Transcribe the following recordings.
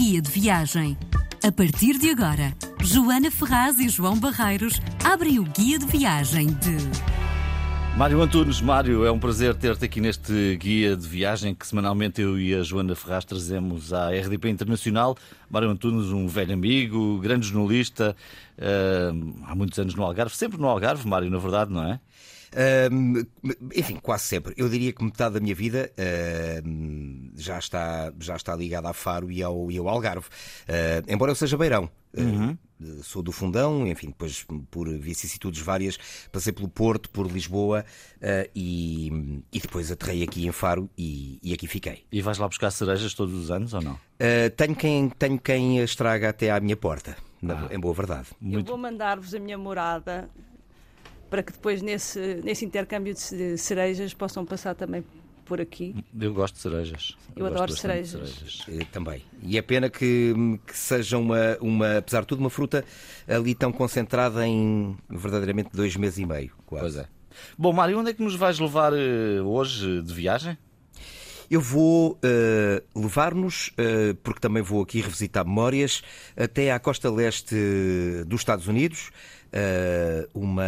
Guia de Viagem. A partir de agora, Joana Ferraz e João Barreiros abrem o Guia de Viagem de. Mário Antunes, Mário, é um prazer ter-te aqui neste guia de viagem que semanalmente eu e a Joana Ferraz trazemos à RDP Internacional. Mário Antunes, um velho amigo, grande jornalista, uh, há muitos anos no Algarve, sempre no Algarve, Mário, na verdade, não é? Uh, enfim, quase sempre. Eu diria que metade da minha vida uh, já, está, já está ligada a Faro e ao, e ao Algarve. Uh, embora eu seja beirão. Uhum. Sou do Fundão, enfim, depois por vicissitudes várias, passei pelo Porto, por Lisboa e, e depois aterrei aqui em Faro e, e, aqui fiquei. E vais lá buscar cerejas todos os anos ou não? tenho, quem, tenho quem estraga até à minha porta, ah. em boa verdade. Eu vou mandar-vos a minha morada para que depois nesse, nesse intercâmbio de cerejas possam passar também por aqui. Eu gosto de cerejas. Eu, Eu adoro cerejas. cerejas. Eu, também. E é pena que, que seja uma, uma, apesar de tudo, uma fruta ali tão concentrada em verdadeiramente dois meses e meio, quase. Pois é. Bom, Mário, onde é que nos vais levar uh, hoje de viagem? Eu vou uh, levar-nos, uh, porque também vou aqui revisitar memórias, até à costa leste dos Estados Unidos, uh, uma.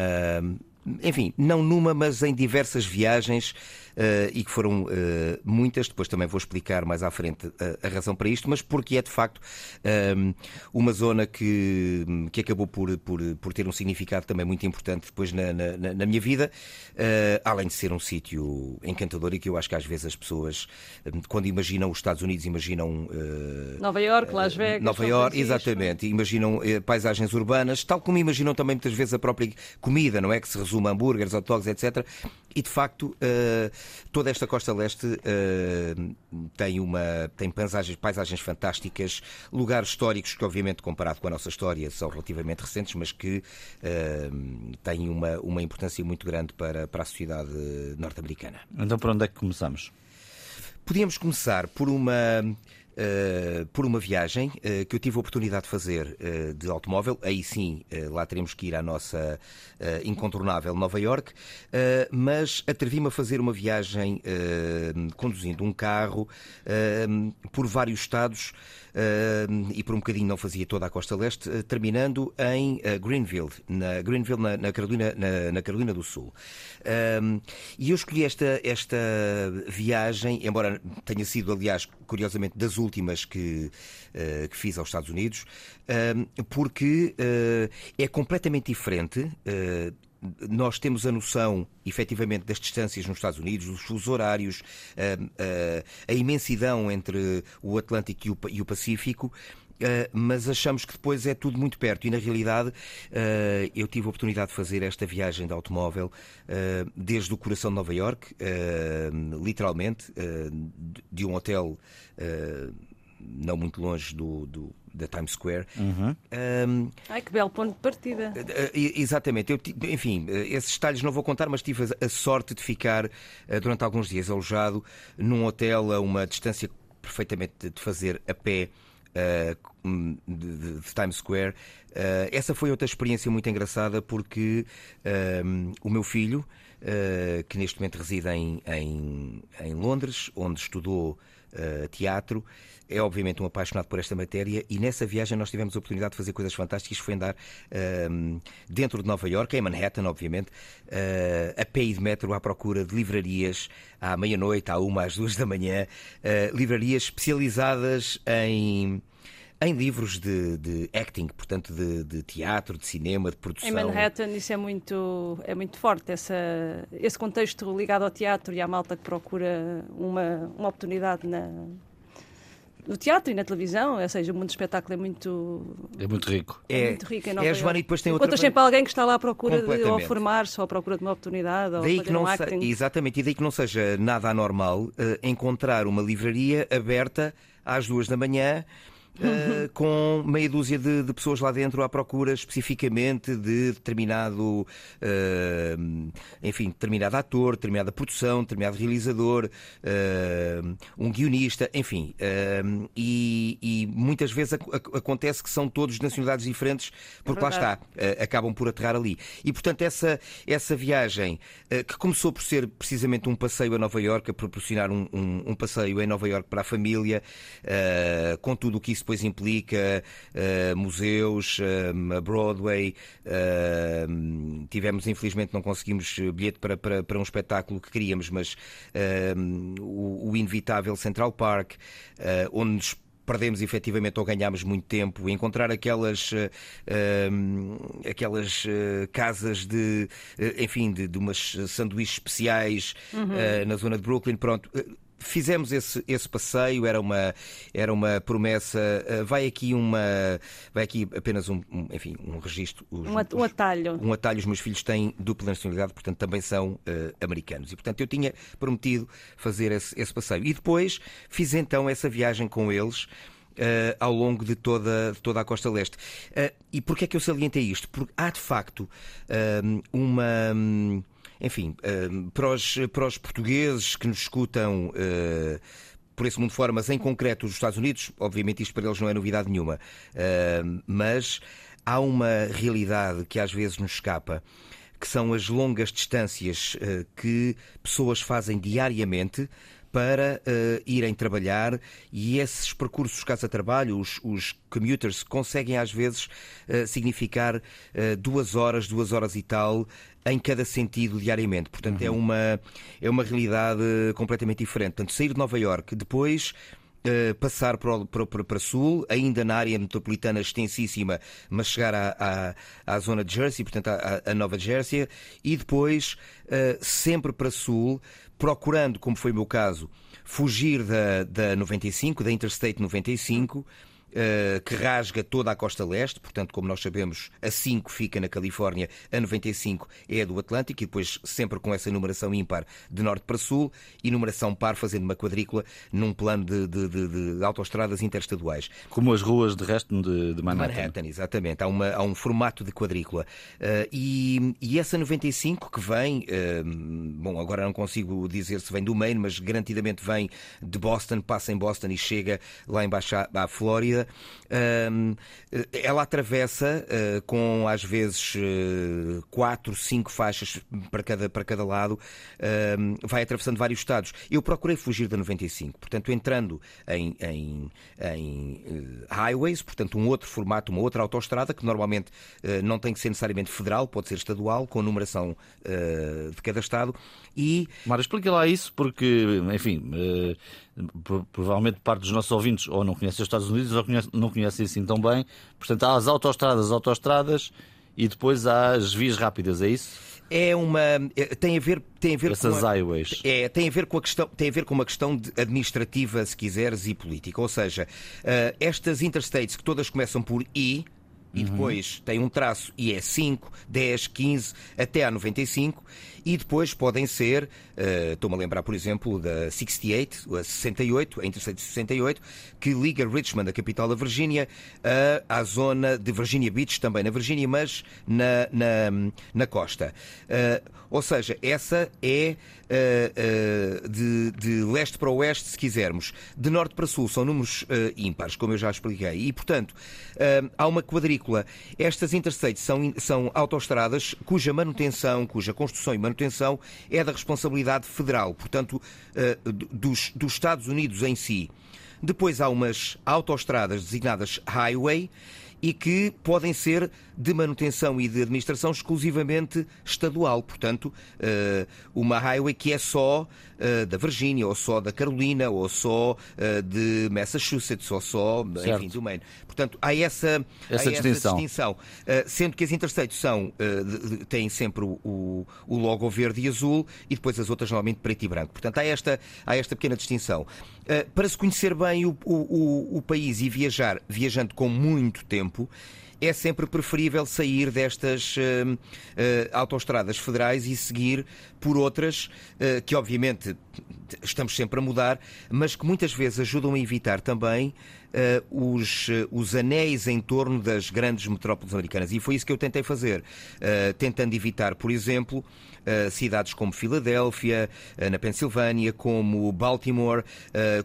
Enfim, não numa, mas em diversas viagens e que foram uh, muitas. Depois também vou explicar mais à frente a, a razão para isto, mas porque é de facto um, uma zona que, que acabou por, por, por ter um significado também muito importante depois na, na, na minha vida, além de ser um sítio encantador e que eu acho que às vezes as pessoas, quando imaginam os Estados Unidos, imaginam. Nova York, Las Vegas. Nova York, exatamente. Imaginam paisagens urbanas, tal como imaginam também muitas vezes a própria comida, não é? Que se resume a hambúrgueres, hot dogs, etc. E de facto, Toda esta costa leste uh, tem, uma, tem paisagens, paisagens fantásticas, lugares históricos que, obviamente, comparado com a nossa história, são relativamente recentes, mas que uh, têm uma, uma importância muito grande para, para a sociedade norte-americana. Então, por onde é que começamos? Podíamos começar por uma Uh, por uma viagem uh, que eu tive a oportunidade de fazer uh, de automóvel. Aí sim, lá teremos que ir à nossa incontornável Nova York, mas atrevi-me a fazer uma viagem conduzindo um carro por vários estados e por um bocadinho não fazia toda a costa leste, terminando em Greenville, na, Greenville, na, na Carolina, na, na, Carolina do Sul. e eu escolhi esta, esta viagem, embora tenha sido, aliás, curiosamente, das últimas que, uh, que fiz aos Estados Unidos, uh, porque uh, é completamente diferente nós temos a noção, efetivamente, das distâncias nos Estados Unidos, dos fusos horários, a, a, imensidão entre o Atlântico e o, e o Pacífico. Uh, mas achamos que depois é tudo muito perto. E na realidade, uh, eu tive a oportunidade de fazer esta viagem de automóvel uh, desde o coração de Nova York, literalmente, de um hotel não muito longe do, do da Times Square. Uhum. Um, Ai, que belo ponto de partida. exatamente. Eu, enfim, esses detalhes não vou contar, mas tive a, sorte de ficar durante alguns dias alojado num hotel a uma distância perfeitamente de fazer a pé uh, de, de, Times Square. Uh, essa foi outra experiência muito engraçada porque uh, o meu filho, que neste momento reside em, em, em Londres, onde estudou teatro, é obviamente um apaixonado por esta matéria e nessa viagem nós tivemos a oportunidade de fazer coisas fantásticas. Foi andar uh, dentro de Nova York, em Manhattan, obviamente, uh, a pé de metro à procura de livrarias à meia-noite, à uma, às duas da manhã, uh, livrarias especializadas em em livros de, de acting, portanto de, de, teatro, de cinema, de produção. Em Manhattan isso é muito, é muito forte, essa, esse contexto ligado ao teatro e à malta que procura uma, uma oportunidade na, no teatro e na televisão, ou seja, o mundo do espetáculo é muito. É muito rico. É, é muito rico em Nova é, Joana, e depois tem outra. Encontras sempre alguém que está lá à procura de ou formar-se ou à procura de uma oportunidade daí que não um se... Exatamente, e daí que não seja nada anormal uh, encontrar uma livraria aberta às duas da manhã uh, com meia dúzia de, de, pessoas lá dentro à procura especificamente de determinado, uh, enfim, determinado ator, determinada produção, determinado realizador, uh, um guionista, enfim. E, e, muitas vezes acontece que são todos de nacionalidades diferentes, porque é lá está, acabam por aterrar ali. E portanto, essa, essa viagem que começou por ser precisamente um passeio a Nova Iorque, a proporcionar um, um, um passeio em Nova Iorque para a família, com tudo o que isso isso depois implica uh, museus, uh, Broadway. Uh, tivemos, infelizmente, não conseguimos bilhete para, para, para um espetáculo que queríamos, mas o, o, inevitável Central Park, onde nos perdemos efetivamente ou ganhámos muito tempo, encontrar aquelas, uh, uh, aquelas uh, casas de, enfim, de, de umas sanduíches especiais uhum. na zona de Brooklyn, pronto fizemos esse, esse passeio, era uma, era uma promessa. Uh, vai aqui uma. Vai aqui apenas um, um enfim, um registro. Os, um, um atalho. Um atalho. Os meus filhos têm dupla nacionalidade, portanto também são uh, americanos. E portanto eu tinha prometido fazer esse, esse passeio. E depois fiz então essa viagem com eles. Uh, ao longo de toda, de toda a costa leste. Uh, e porquê é que eu salientei isto? Porque há de facto uh, uma. Um, enfim, ehm, para os, para os portugueses que nos escutam eh, por esse mundo fora, mas em concreto os Estados Unidos, obviamente isto para eles não é novidade nenhuma, ehm, mas há uma realidade que às vezes nos escapa, que são as longas distâncias eh, que pessoas fazem diariamente para uh, irem trabalhar e esses percursos casa-trabalho, os, os, commuters, conseguem às vezes uh, significar uh, duas horas, duas horas e tal em cada sentido diariamente. Portanto, é uhum. é, uma, é uma realidade completamente diferente. Portanto, sair de Nova York, depois Uh, passar para, para, para, sul, ainda na área metropolitana extensíssima, mas chegar à, à, à zona de Jersey, portanto à, à Nova Jersey, e depois uh, sempre para sul, procurando, como foi o meu caso, fugir da, da 95, da Interstate 95 eh, que rasga toda a costa leste, portanto, como nós sabemos, a 5 fica na Califórnia, a 95 é a do Atlântico, e depois sempre com essa numeração ímpar de norte para sul e numeração par, fazendo uma quadrícula num plano de, de, de, de autoestradas interestaduais. Como as ruas de resto de, de Manhattan. Manhattan, exatamente. Há, uma, há um formato de quadrícula. Uh, e, e, essa 95 que vem, uh, bom, agora não consigo dizer se vem do Maine, mas garantidamente vem de Boston, passa em Boston e chega lá embaixo à, à Flórida ela atravessa uh, com às vezes quatro, cinco faixas para cada, para cada lado, vai atravessando vários estados. Eu procurei fugir da 95, portanto, entrando em, em, em highways, portanto, um outro formato, uma outra autoestrada, que normalmente não tem que ser necessariamente federal, pode ser estadual, com numeração de cada estado. E... Mário, explica lá isso, porque, enfim provavelmente parte dos nossos ouvintes ou não conhecem os Estados Unidos ou não conhecem assim tão bem. Portanto, há as autoestradas, autoestradas e depois há as vias rápidas, é isso? É uma é, tem a ver tem a ver Essas com a, highways. É, tem a ver com a questão tem a ver com uma questão administrativa, se quiseres, e política. Ou seja, uh, estas interstates que todas começam por I e uhum. depois tem um traço e é 5, 10, 15 até a 95 e depois podem ser, uh, estou-me a lembrar, por exemplo, da 68, a 68, a Interstate 68, que liga Richmond, a capital da Virgínia, uh, à zona de Virginia Beach, também na Virgínia, mas na, na, na costa. Uh, ou seja, essa é uh, de, de, leste para oeste, se quisermos. De norte para sul são números ímpares, como eu já expliquei. E, portanto, há uma quadrícula. Estas interstates são, são autoestradas cuja manutenção, cuja construção e manutenção é da responsabilidade federal, portanto, dos, dos Estados Unidos em si. Depois há umas autoestradas designadas highway e que podem ser de manutenção e de administração exclusivamente estadual. Portanto, eh, uma highway que é só eh, da Virgínia, ou só da Carolina, ou só eh, de Massachusetts, ou só, certo. enfim, do Maine. Portanto, há essa, essa há distinção. Essa distinção. Sendo que as interstates são, têm sempre o, o logo verde e azul e depois as outras normalmente preto e branco. Portanto, há esta, há esta pequena distinção. Para se conhecer bem o, o, o país e viajar, viajando com muito tempo, é sempre preferível sair destas uh, uh, autoestradas federais e seguir por outras uh, que, obviamente, estamos sempre a mudar, mas que muitas vezes ajudam a evitar também os, os anéis em torno das grandes metrópoles americanas. E foi isso que eu tentei fazer, tentando evitar, por exemplo, cidades como Filadélfia, na Pensilvânia, como Baltimore,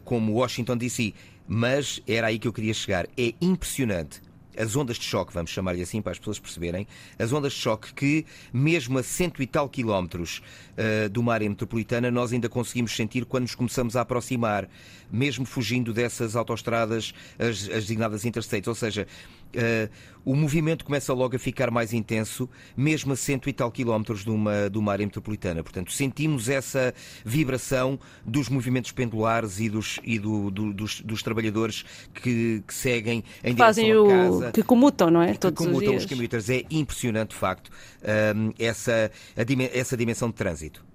como Washington, D.C. Mas era aí que eu queria chegar. É impressionante as ondas de choque, vamos chamar-lhe assim para as pessoas perceberem, as ondas de choque que, mesmo a cento e tal quilómetros uh, do mar metropolitana, nós ainda conseguimos sentir quando nos começamos a aproximar, mesmo fugindo dessas autoestradas, as, as designadas interstates. Ou seja, Uh, o movimento começa logo a ficar mais intenso, mesmo a cento e tal quilómetros de uma, de uma área metropolitana. Portanto, sentimos essa vibração dos movimentos pendulares e dos, e do, do, dos, dos, trabalhadores que, que seguem em Fazem direção à casa. O, que comutam, não é? Que Todos comutam os, os commuters. É impressionante, de facto, uh, essa, a, essa dimensão de trânsito.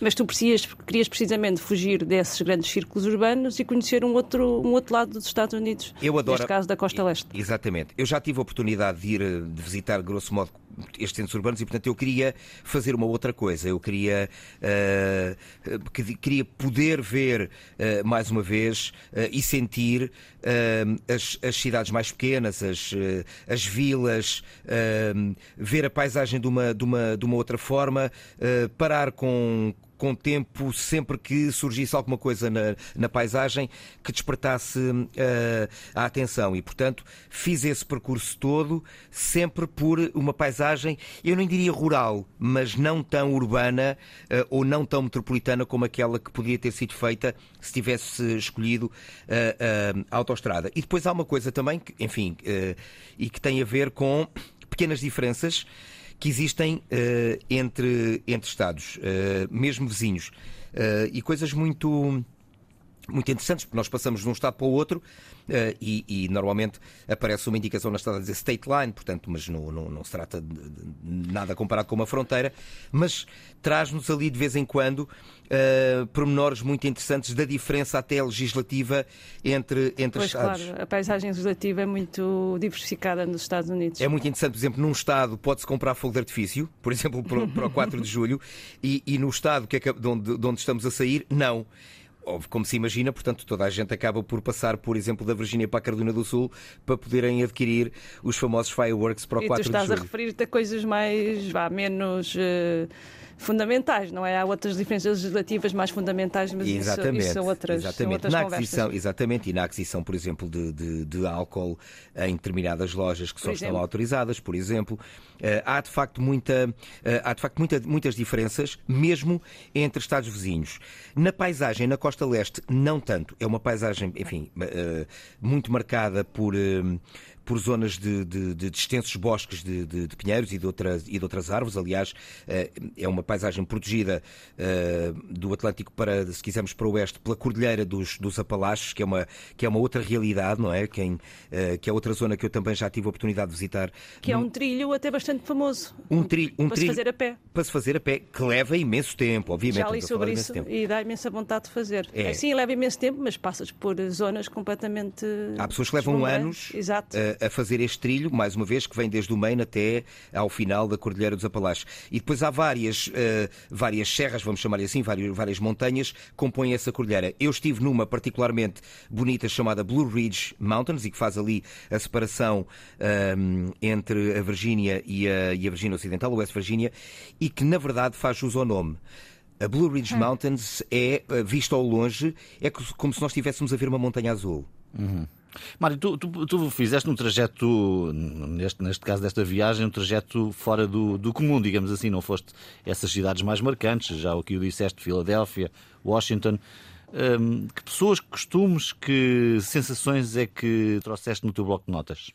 Mas tu precisas, querias precisamente fugir desses grandes círculos urbanos e conhecer um outro, um outro lado dos Estados Unidos. Eu adoro. Neste caso da costa leste. Exatamente. Eu já tive a oportunidade de ir de visitar, grosso modo, estes centros urbanos e, portanto, eu queria fazer uma outra coisa. Eu queria, uh, queria poder ver uh, mais uma vez uh, e sentir as, as, cidades mais pequenas, as, as vilas, ver a paisagem de uma, de uma, de uma outra forma, parar com com tempo sempre que surgisse alguma coisa na, na paisagem que despertasse uh, a atenção. E, portanto, fiz esse percurso todo sempre por uma paisagem, eu não diria rural, mas não tão urbana uh, ou não tão metropolitana como aquela que podia ter sido feita se tivesse escolhido uh, a autoestrada. E depois há uma coisa também, que, enfim, e que tem a ver com pequenas diferenças que existem uh, entre, entre Estados, uh, mesmo vizinhos. Uh, e coisas muito, muito interessantes, porque nós passamos de um Estado para o outro Uh, e, e, normalmente aparece uma indicação na estrada a dizer state line, portanto, mas não, não, não se trata de, de nada comparado com uma fronteira, mas traz-nos ali de vez em quando uh, pormenores muito interessantes da diferença até legislativa entre, entre pois, Estados. Claro, a paisagem legislativa é muito diversificada nos Estados Unidos. É muito interessante, por exemplo, num Estado pode-se comprar fogo de artifício, por exemplo, para, o 4 de julho, e, e no Estado que é, de, onde, de onde estamos a sair, não como se imagina, portanto, toda a gente acaba por passar, por exemplo, da Virgínia para a Carolina do Sul para poderem adquirir os famosos fireworks para o e 4 de julho. tu estás a referir-te a coisas mais, vá, menos... Uh fundamentais, não é? Há outras diferenças legislativas mais fundamentais, mas exatamente, isso, isso são outras, exatamente. São outras na aquisição, Exatamente, e na aquisição, por exemplo, de, de, de álcool em determinadas lojas que só estão autorizadas, por exemplo, uh, há de facto, muita, uh, há de facto muita, muitas diferenças, mesmo entre Estados vizinhos. Na paisagem, na costa leste, não tanto. É uma paisagem, enfim, uh, muito marcada por por zonas de, de, de extensos bosques de, de, pinheiros e de, outras, e de outras árvores. Aliás, eh, é uma paisagem protegida eh, do Atlântico para, se quisermos, para o oeste, pela Cordilheira dos, dos Apalaches, que é, uma, que é uma outra realidade, não é? Quem, eh, que é outra zona que eu também já tive a oportunidade de visitar. Que é um trilho até bastante famoso. Um trilho, um para trilho, se fazer a pé. Para se fazer a pé, que leva imenso tempo, obviamente. Já li sobre isso e dá imensa vontade de fazer. É. Sim, leva imenso tempo, mas passas por zonas completamente. Há pessoas que levam anos a, a fazer este trilho mais uma vez, que vem desde o Maine até ao final da Cordilheira dos Apalaches. E depois há várias, uh, várias serras, vamos chamar assim, várias, várias montanhas que compõem essa cordilheira. Eu estive numa particularmente bonita chamada Blue Ridge Mountains e que faz ali a separação um, entre a Virgínia e a, e a Virgínia Ocidental, o West Virginia, e que na verdade faz jus ao nome. A Blue Ridge hum. Mountains é, eh, vista ao longe, é como se nós estivéssemos a ver uma montanha azul. Uhum. Mário, tu, tu, tu, fizeste um trajeto, neste, neste caso desta viagem, um trajeto fora do, do comum, digamos assim, não foste essas cidades mais marcantes, já o que o disseste, Filadélfia, Washington. Um, que pessoas, que costumes, que sensações é que trouxeste no teu bloco de notas?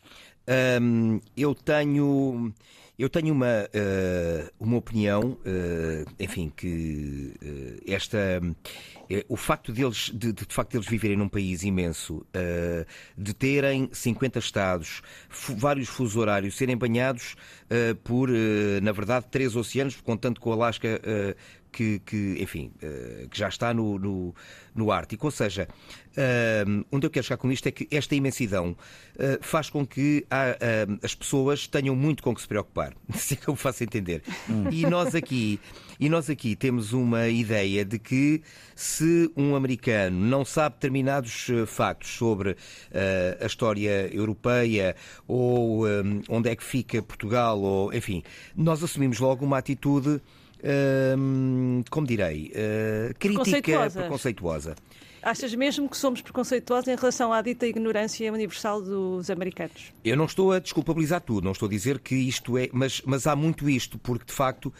Um, eu tenho. Eu tenho uma, uh, uma opinião, uh, enfim, que uh, esta o facto deles, de, de, de facto deles viverem num país imenso, de terem 50 estados, vários fusos horários, serem banhados por, na verdade, três oceanos, contando com o Alasca que, que, enfim, uh, que já está no, no, no Ártico. Ou seja, uh, onde eu quero chegar com isto é que esta imensidão uh, faz com que as pessoas tenham muito com que se preocupar. Se que eu faço entender. Hum. E nós aqui. E nós aqui temos uma ideia de que se um americano não sabe determinados factos sobre a história europeia ou um, onde é que fica Portugal, ou enfim, nós assumimos logo uma atitude como direi, uh, crítica, preconceituosa. preconceituosa. Achas mesmo que somos preconceituosos em relação à dita ignorância universal dos americanos? Eu não estou a desculpabilizar tudo, não estou a dizer que isto é, mas, mas há muito isto, porque de facto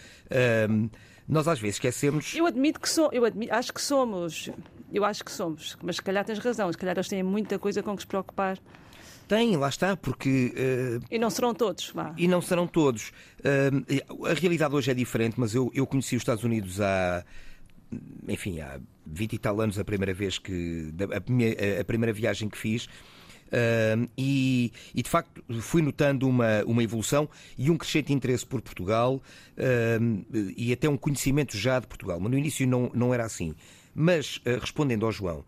hum, nós às vezes esquecemos. Eu admito que sou, eu admito, acho que somos, eu acho que somos, mas se calhar tens razão, se calhar eles têm muita coisa com que se preocupar. Tem, lá está, porque. Uh, e não serão todos, vá. E não serão todos. Uh, a realidade hoje é diferente, mas eu, eu conheci os Estados Unidos há. Enfim, há 20 e tal anos, a primeira vez que. A, minha, a primeira viagem que fiz. Uh, e, e, de facto fui notando uma, uma evolução e um crescente interesse por Portugal uh, e até um conhecimento já de Portugal. Mas no início não, não era assim. Mas, uh, respondendo ao João,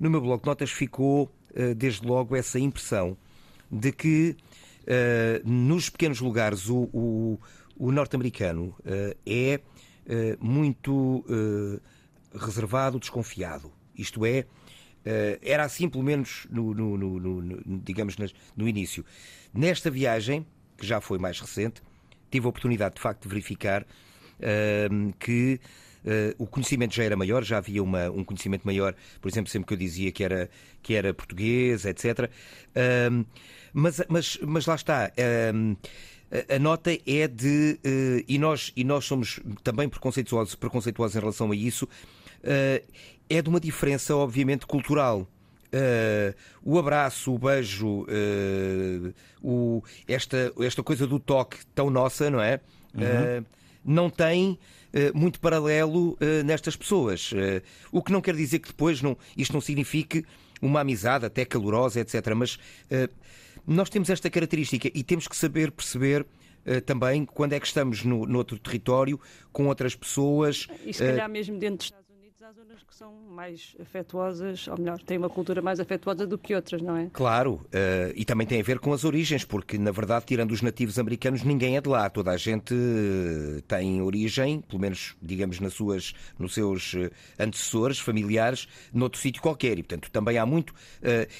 no meu blog de notas ficou desde logo, essa impressão de que uh, nos pequenos lugares o, o, o norte-americano uh, é muito reservado, desconfiado. Isto é, era assim pelo menos no, no, no, no digamos no início. Nesta viagem, que já foi mais recente, tive a oportunidade de facto de verificar que o conhecimento já era maior, já havia uma, um conhecimento maior, por exemplo, sempre que eu dizia que era, que era português, etc. Mas, mas, mas lá está. A nota é de. Eh, e, nós, e nós somos também preconceituosos, preconceituosos em relação a isso. Eh, é de uma diferença, obviamente, cultural. O abraço, o beijo, esta, esta coisa do toque tão nossa, não é? Uhum. Uh, não tem eh, muito paralelo eh, nestas pessoas. Eh, o que não quer dizer que depois não, isto não signifique uma amizade até calorosa, etc. Mas nós temos esta característica e temos que saber perceber também quando é que estamos no, no outro território com outras pessoas. E se calhar mesmo dentro dos Estados Unidos há zonas que são mais afetuosas, ou melhor, têm uma cultura mais afetuosa do que outras, não é? Claro, uh, e também tem a ver com as origens, porque na verdade, tirando os nativos americanos, ninguém é de lá. Toda a gente uh, tem origem, pelo menos, digamos, nas suas, nos seus uh, antecessores familiares, noutro sítio qualquer. E, portanto, também há muito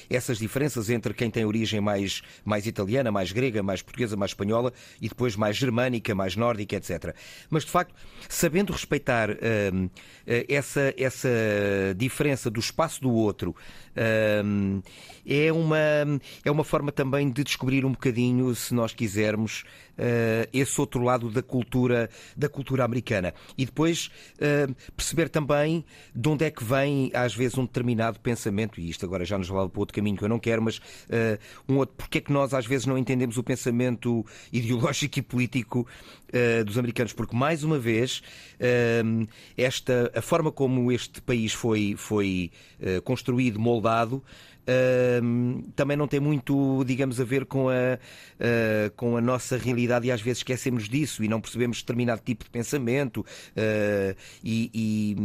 essas diferenças entre quem tem origem mais, mais italiana, mais grega, mais portuguesa, mais espanhola e depois mais germânica, mais nórdica, etc. Mas, de facto, sabendo respeitar essa, essa diferença do espaço do outro é, uma, é uma forma também de descobrir um bocadinho, se nós quisermos, uh, esse outro lado da cultura, da cultura americana. E depois uh, perceber também de onde é que vem, às vezes, um determinado pensamento, e isto agora já nos leva para outro caminho que eu não quero, mas uh, um outro, porque é que nós às vezes não entendemos o pensamento ideológico e político dos americanos? Porque, mais uma vez, esta, a forma como este país foi, foi construído, moldado, Também não tem muito, digamos, a ver com a, uh, com a nossa realidade e às vezes esquecemos disso e não percebemos determinado tipo de pensamento uh, e, e,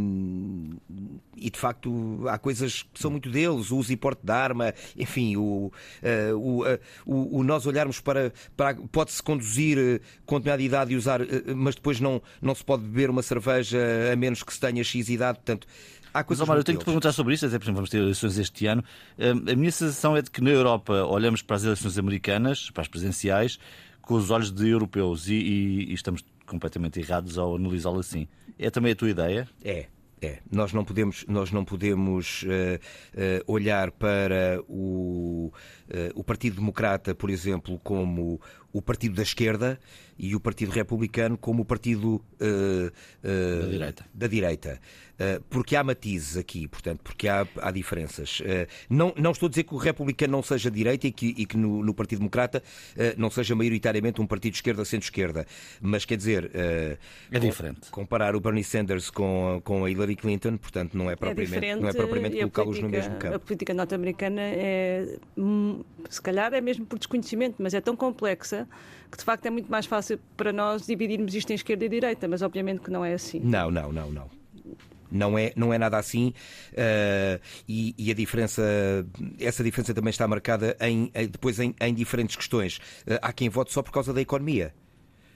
e, de facto há coisas que são muito deles, o uso e porte de arma, enfim, o, ah, o, o, o, nós olharmos para, para pode-se conduzir com determinada idade e usar, mas depois não, não se pode beber uma cerveja a menos que se tenha X idade, portanto Há coisas Mas, Omar, eu tenho que perguntar sobre isso, até porque vamos ter eleições este ano. Hum, a minha sensação é de que na Europa olhamos para as eleições americanas, para as presidenciais, com os olhos de europeus e, e, e estamos completamente errados ao analisá-lo assim. É também a tua ideia? É. É, nós não podemos, nós não podemos uh, uh, olhar para o, uh, o Partido Democrata, por exemplo, como o Partido da Esquerda e o Partido Republicano como o Partido da direita. Da direita. porque há matizes aqui, portanto, porque há, há diferenças. não, não estou a dizer que o Republicano não seja direita e que, e que no, no, Partido Democrata não seja maioritariamente um partido de esquerda centro-esquerda, mas quer dizer. é diferente. Comparar o Bernie Sanders com, com a Hillary Clinton, portanto, não é, é propriamente, é não é propriamente colocá-los no mesmo campo. A política norte-americana é, hum, se calhar, é mesmo por desconhecimento, mas é tão complexa que de facto é muito mais fácil para nós dividirmos isto em esquerda e direita, mas obviamente que não é assim. Não, não, não, não. Não é, não é nada assim uh, e, e, a diferença, essa diferença também está marcada em, depois em, em diferentes questões. Uh, há quem vote só por causa da economia.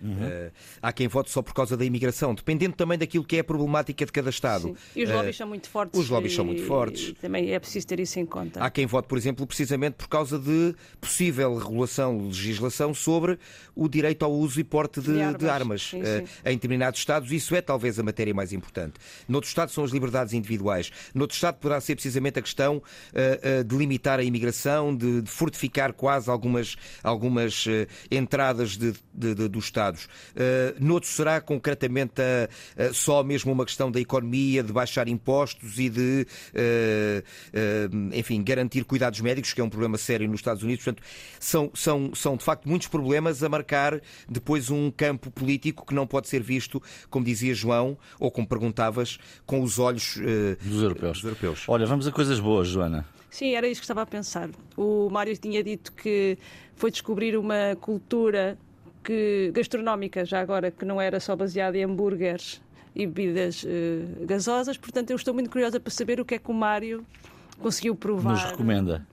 Uhum. Uh, há quem vote só por causa da imigração, dependendo também daquilo que é a problemática de cada Estado. Sim. E os lobbies uh, são muito fortes. Os lobbies e, são muito fortes. também é preciso ter isso em conta. Há quem vote, por exemplo, precisamente por causa de possível regulação, legislação sobre o direito ao uso e porte de, de armas, de armas sim, sim. Uh, em determinados Estados. Isso é talvez a matéria mais importante. Noutros Estados são as liberdades individuais. Noutros Estados poderá ser precisamente a questão de limitar a imigração, de, de fortificar quase algumas, algumas entradas de, de, de dos Estados. Uh, noutros será concretamente a, a, só mesmo uma questão da economia, de baixar impostos e de, uh, uh, enfim, garantir cuidados médicos, que é um problema sério nos Estados Unidos. Portanto, são, são, são de facto muitos problemas a marcar depois um campo político que não pode ser visto, como dizia João, ou como perguntavas, com os olhos dos europeus. dos europeus. Olha, vamos a coisas boas, Joana. Sim, era isso que estava a pensar. O Mário tinha dito que foi descobrir uma cultura que, gastronómica, já agora, que não era só baseada em hambúrgueres e bebidas uh, gasosas. Portanto, eu estou muito curiosa para saber o que é que o Mário conseguiu provar. Nos recomenda.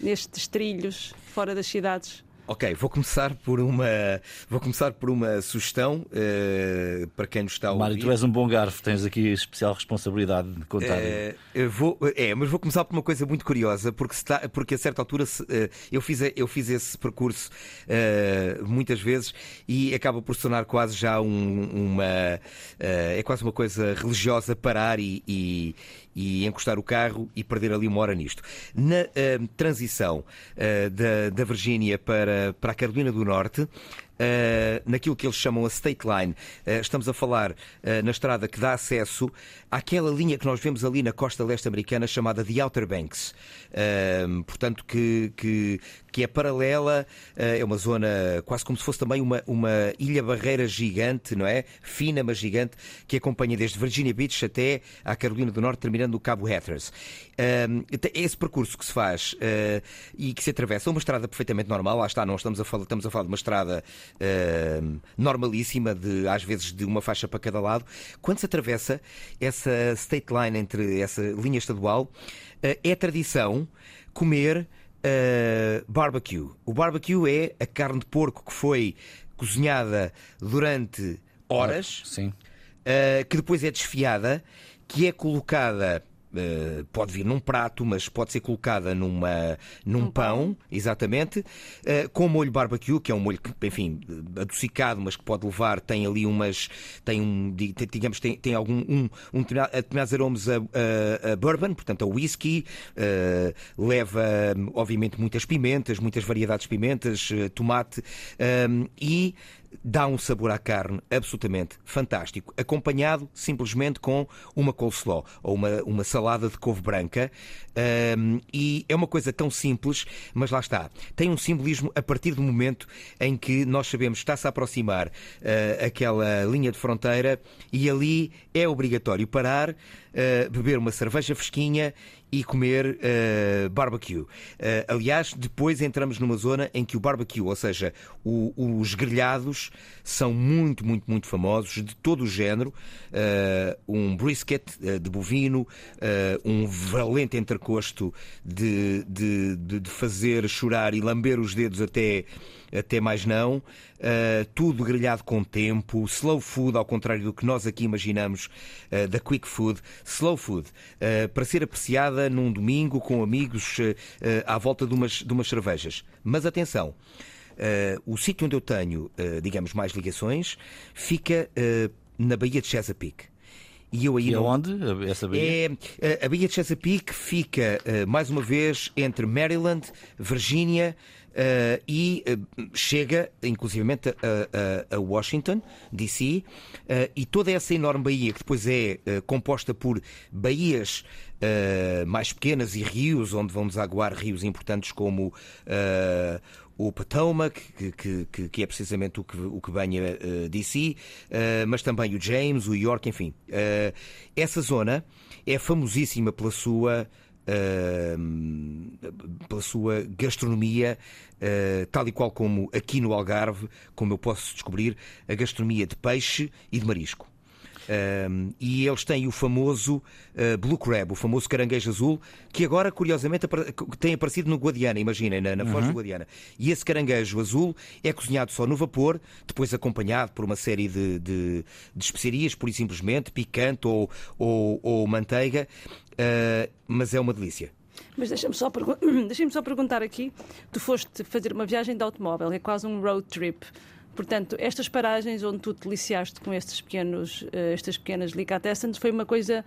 Nestes trilhos fora das cidades. Ok, vou começar por uma, vou começar por uma sugestão uh, para quem nos está a ouvir. Mário, tu és um bom garfo, tens aqui especial responsabilidade de contar. Uh, vou, é, mas vou começar por uma coisa muito curiosa, porque, está, porque a certa altura uh, eu, fiz, eu fiz esse percurso muitas vezes e acaba por se tornar quase já um, uma. é quase uma coisa religiosa parar e, e, e encostar o carro e perder ali uma hora nisto. Na uh, transição uh, da, da Virgínia para, para a Carolina do Norte, naquilo que eles chamam a State Line. Uh, estamos a falar uh, na estrada que dá acesso àquela linha que nós vemos ali na costa leste americana chamada The Outer Banks. portanto, que, que, que é paralela, é uma zona quase como se fosse também uma, uma ilha barreira gigante, não é? Fina, mas gigante, que acompanha desde Virginia Beach até à Carolina do Norte, terminando no Cabo Hatteras. É esse percurso que se faz e que se atravessa uma estrada perfeitamente normal, lá está, não estamos a falar, estamos a falar de uma estrada uh, normalíssima, de, às vezes de uma faixa para cada lado. Quando se atravessa essa state line entre essa linha estadual, uh, é tradição comer uh, barbecue. O barbecue é a carne de porco que foi cozinhada durante horas, Sim. que depois é desfiada, que é colocada Uh, pode vir num prato, mas pode ser colocada numa, num um pão, pão, exatamente, uh, com molho barbecue, que é um molho que, enfim, adocicado, mas que pode levar, tem ali umas, tem um, digamos, tem, tem algum, um, um determinados aromas a, a, a, bourbon, portanto a whisky, uh, leva, obviamente, muitas pimentas, muitas variedades de pimentas, tomate, e dá um sabor à carne absolutamente fantástico, acompanhado simplesmente com uma coleslaw ou uma, uma salada de couve branca. Um, e é uma coisa tão simples, mas lá está. Tem um simbolismo a partir do momento em que nós sabemos que está-se a aproximar uh, aquela linha de fronteira e ali é obrigatório parar, uh, beber uma cerveja fresquinha e comer uh, barbecue. Uh, aliás, depois entramos numa zona em que o barbecue, ou seja, o, os grelhados, são muito, muito, muito famosos, de todo o género. Uh, um brisket de bovino, um valente entrecosto de, de, de fazer chorar e lamber os dedos até até mais não. Tudo grelhado com tempo, slow food, ao contrário do que nós aqui imaginamos da quick food. Slow food, para ser apreciada num domingo com amigos à volta de umas, de umas cervejas. Mas atenção. Uh, o sítio onde eu tenho, uh, digamos, mais ligações fica uh, na Baía de Chesapeake. E eu aí e não... onde essa baía? É, a Baía de Chesapeake fica, mais uma vez, entre Maryland, Virgínia, Uh, e uh, chega, inclusivamente, a, a, a Washington, D.C., uh, e toda essa enorme baía, que depois é composta por baías mais pequenas e rios, onde vão desaguar rios importantes como o Potomac, que, que, que, é precisamente o que, o que banha uh, DC, uh, mas também o James, o York, enfim. Uh, essa zona é famosíssima pela sua pela sua gastronomia, uh, tal e qual como aqui no Algarve, como eu posso descobrir, a gastronomia de peixe e de marisco. Um, e eles têm o famoso uh, Blue Crab, o famoso caranguejo azul, que agora, curiosamente, tem aparecido no Guadiana, imaginem, na, na Foz uhum. do Guadiana. E esse caranguejo azul é cozinhado só no vapor, depois acompanhado por uma série de, de, de especiarias, por e simplesmente, picante ou, ou, ou manteiga, uh, mas é uma delícia. Mas deixa-me só, deixa só perguntar aqui: tu foste fazer uma viagem de automóvel, é quase um road trip. Portanto, estas paragens onde tu te deliciaste com estes pequenos, uh, estas pequenas delicatessens foi uma coisa.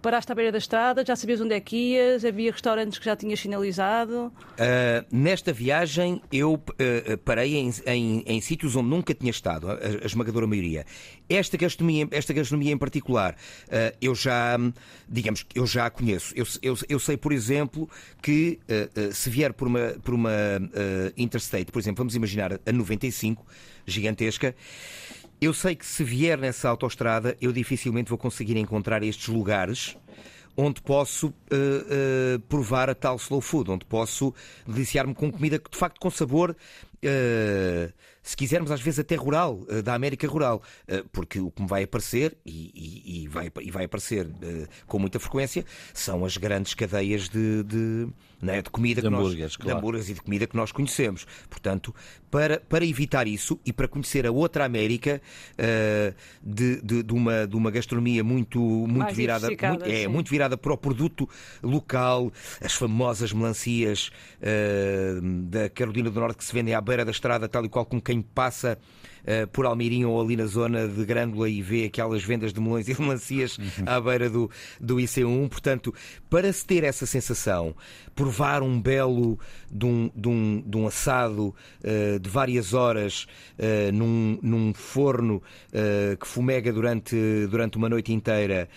Paraste à beira da estrada, já sabias onde é que ias, havia restaurantes que já tinhas finalizado? Uh, nesta viagem eu uh, parei em, em, em, sítios onde nunca tinha estado, a, a esmagadora maioria. Esta gastronomia, esta gastronomia em particular, eu já, digamos, eu já a conheço. Eu, eu, eu sei, por exemplo, que se vier por uma, por uma interstate, por exemplo, vamos imaginar a 95, gigantesca. Eu sei que se vier nessa autoestrada, eu dificilmente vou conseguir encontrar estes lugares onde posso uh, uh, provar a tal slow food, onde posso deliciar-me com comida que de facto com sabor, uh, se quisermos às vezes até rural, da América rural, porque o que me vai aparecer, e, e, e vai, e vai aparecer com muita frequência, são as grandes cadeias de, de né, de comida de que nós, claro. de hambúrgueres e de comida que nós conhecemos. Portanto, para, para evitar isso e para conhecer a outra América uh, de, de, de, uma, de uma gastronomia muito, muito virada muito, é, muito virada para o produto local, as famosas melancias uh, da Carolina do Norte que se vendem à beira da estrada, tal e qual como quem passa eh, por Almirim ou ali na zona de Grândola e vê aquelas vendas de melões e melancias uhum. à beira do, do IC1. Portanto, para se ter essa sensação, provar um belo de um, de um, de um assado uh, de várias horas uh, num, num forno uh, que fumega durante, durante uma noite inteira.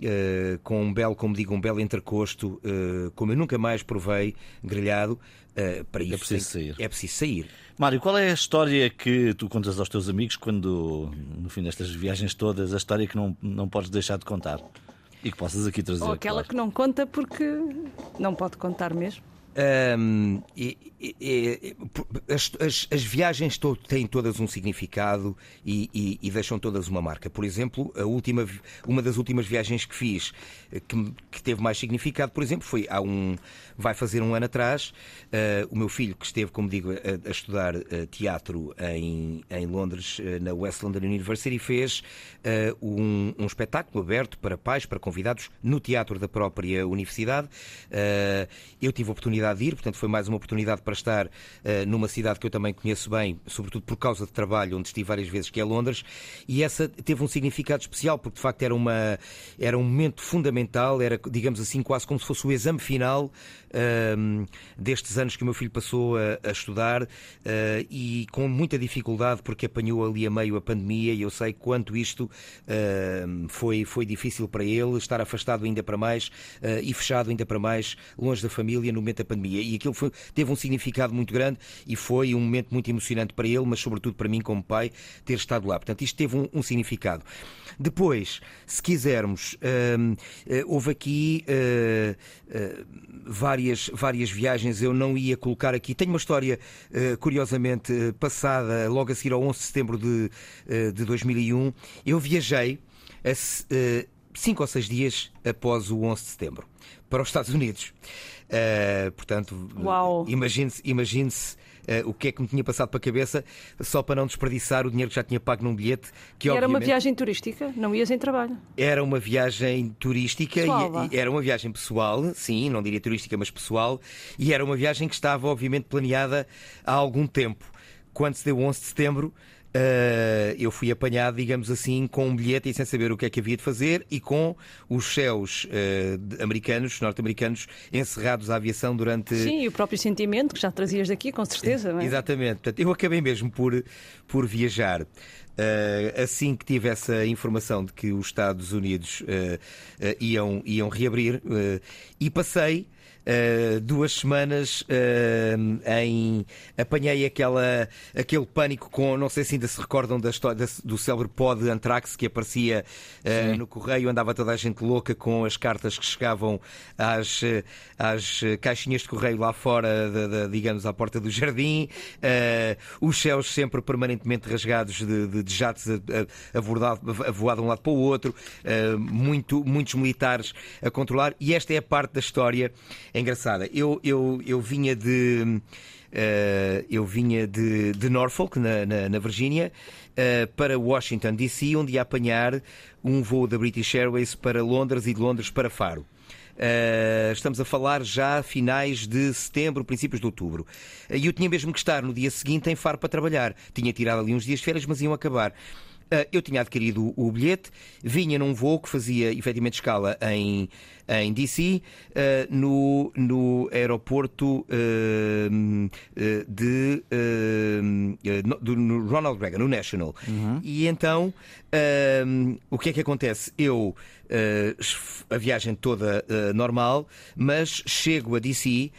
Uh, com um belo, como digo, um belo entrecosto, uh, como eu nunca mais provei, grelhado, uh, para é isso é preciso sair. É preciso sair. Mário, qual é a história que tu contas aos teus amigos quando, no fim destas viagens todas, a história que não, não podes deixar de contar? E que possas aqui trazer. Ou aquela claro. que não conta porque não pode contar mesmo. Um, e, e, as, as, as, viagens to, têm todas um significado e, e, deixam todas uma marca. Por exemplo, a última, uma das últimas viagens que fiz eh, que, que teve mais significado, por exemplo, foi há um, vai fazer um ano atrás, uh, o meu filho, que esteve, como digo, a, a estudar uh, teatro em, em Londres, uh, na West London University, fez um, um, espetáculo aberto para pais, para convidados, no teatro da própria universidade. eu tive a oportunidade de ir, portanto, foi mais uma oportunidade para estar numa cidade que eu também conheço bem, sobretudo por causa de trabalho, onde estive várias vezes, que é Londres, e essa teve um significado especial, porque de facto era, uma, era um momento fundamental, era, digamos assim, quase como se fosse o exame final uh, destes anos que o meu filho passou a, a estudar uh, e com muita dificuldade porque apanhou ali a meio a pandemia e eu sei quanto isto uh, foi, foi difícil para ele estar afastado ainda para mais ah, e fechado ainda para mais longe da família no momento pandemia e aquilo foi, teve um significado muito grande e foi um momento muito emocionante para ele, mas sobretudo para mim como pai ter estado lá. Portanto, isto teve um, um significado. Depois, se quisermos, houve aqui vários várias, várias viagens, eu não ia colocar aqui. Tenho uma história, curiosamente, passada logo a seguir ao 11 de setembro de, de 2001. Eu viajei a, cinco ou seis dias após o 11 de setembro para os Estados Unidos. Portanto, imagine-se imagine uh, o que é que me tinha passado para a cabeça, só para não desperdiçar o dinheiro que já tinha pago num bilhete. Que, era uma viagem turística? Não ias em trabalho? Era uma viagem turística, pessoal, e, e, era uma viagem pessoal, sim, não diria turística, mas pessoal, e era uma viagem que estava, obviamente, planeada há algum tempo. Quando se deu 11 de setembro, Uh, eu fui apanhado, digamos assim, com um bilhete e sem saber o que é que havia de fazer e com os céus uh, americanos, norte-americanos, encerrados à aviação durante. Sim, e o próprio sentimento que já trazias daqui, com certeza. É? Exatamente. Portanto, eu acabei mesmo por, por viajar. Uh, assim que tive essa informação de que os Estados Unidos iam, iam reabrir, e passei uh, duas semanas uh, em. Apanhei aquela, aquele pânico com. Não sei se ainda se recordam da história do célebre pó de Antrax que aparecia uh, no correio, andava toda a gente louca com as cartas que chegavam às, às caixinhas de correio lá fora, de, de, digamos, à porta do jardim, os céus sempre permanentemente rasgados de, de, de jatos a, a, a, voar, de um lado para o outro, muito, muitos militares a controlar, e esta é a parte da história é engraçada. Eu, eu, eu vinha de. Uh, eu vinha de, de Norfolk, na, na, na Virgínia, uh, para Washington, D.C., onde ia apanhar um voo da British Airways para Londres e de Londres para Faro. Uh, estamos a falar já finais de setembro, princípios de outubro. E eu tinha mesmo que estar no dia seguinte em Faro para trabalhar. Tinha tirado ali uns dias de férias, mas iam acabar. Ah, eu tinha adquirido o bilhete, vinha num voo que fazia efetivamente escala em, em DC, ah, no, no aeroporto ah, de, do, no Ronald Reagan, no National. Uhum. E então, o que é que acontece? Eu, a viagem toda normal, mas chego a DC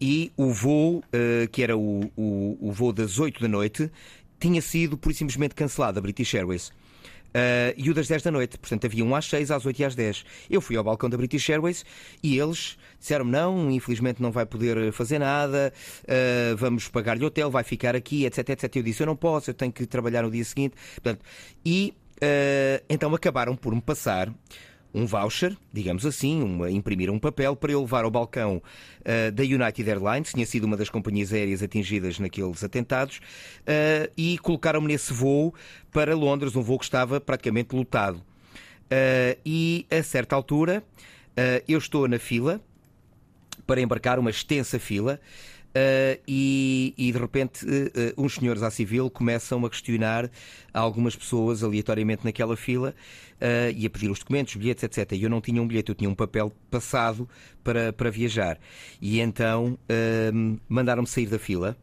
e o voo, que era o, o, o voo das 8 da noite, tinha sido por simplesmente cancelado a British Airways. Uh, e o das 10 da noite. Portanto, havia um às 6, às 8 e às 10. Eu fui ao balcão da British Airways e eles disseram-me: não, infelizmente não vai poder fazer nada, uh, vamos pagar-lhe hotel, vai ficar aqui, etc, etc. Eu disse: eu não posso, eu tenho que trabalhar no dia seguinte. Portanto, e uh, então acabaram por me passar um voucher, digamos assim, uma, imprimir um papel para eu levar ao balcão uh, da United Airlines, tinha sido uma das companhias aéreas atingidas naqueles atentados, uh, e colocaram-me nesse voo para Londres, um voo que estava praticamente lotado. Uh, e a certa altura, eu estou na fila para embarcar, uma extensa fila. Uh, e, e, de repente uh, uh, uns senhores à civil começam a questionar algumas pessoas aleatoriamente naquela fila e a pedir os documentos, bilhetes, etc. E eu não tinha um bilhete, eu tinha um papel passado para, para viajar. E então mandaram-me sair da fila.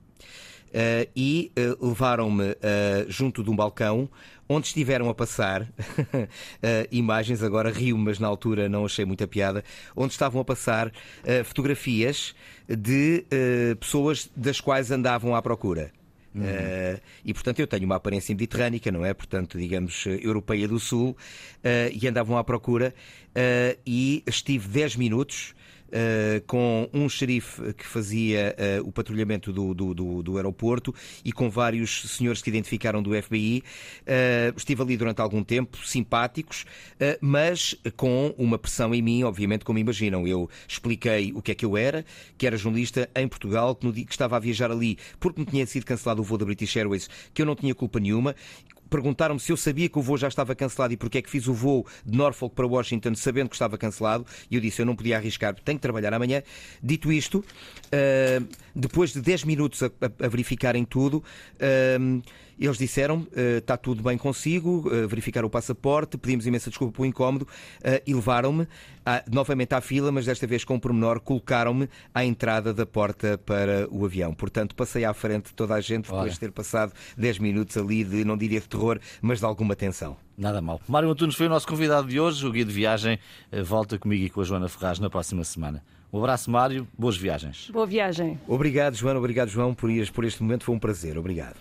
E levaram-me junto de um balcão onde estiveram a passar uh, imagens, agora rio, mas na altura não achei muita piada, onde estavam a passar uh, fotografias de uh, pessoas das quais andavam à procura. Uhum. Uh, e portanto eu tenho uma aparência mediterrânica, não é? Portanto, digamos, europeia do Sul, e andavam à procura, e estive 10 minutos uh, com um xerife que fazia uh, o patrulhamento do, do, do, do, aeroporto e com vários senhores que identificaram do FBI. Uh, eh, estive ali durante algum tempo, simpáticos, mas com uma pressão em mim, obviamente, como imaginam. Eu expliquei o que é que eu era, que era jornalista em Portugal, que, no dia, que estava a viajar ali porque me tinha sido cancelado o voo da British Airways, que eu não tinha culpa nenhuma perguntaram-me se eu sabia que o voo já estava cancelado e porque é que fiz o voo de Norfolk para Washington sabendo que estava cancelado. E eu disse, eu não podia arriscar, tenho que trabalhar amanhã. Dito isto, uh, depois de 10 minutos a, a, a verificarem tudo, uh, eles disseram uh, está tudo bem consigo, uh, verificaram o passaporte, pedimos imensa desculpa pelo incómodo uh, e levaram-me novamente à fila, mas desta vez com um pormenor, colocaram-me à entrada da porta para o avião. Portanto, passei à frente de toda a gente depois Olha. de ter passado 10 minutos ali de, não diria de terror, mas de alguma tensão. Nada mal. Mário Antunes foi o nosso convidado de hoje. O guia de viagem volta comigo e com a Joana Ferraz na próxima semana. Um abraço, Mário. Boas viagens. Boa viagem. Obrigado, Joana. Obrigado, João, por, por este momento. Foi um prazer. Obrigado.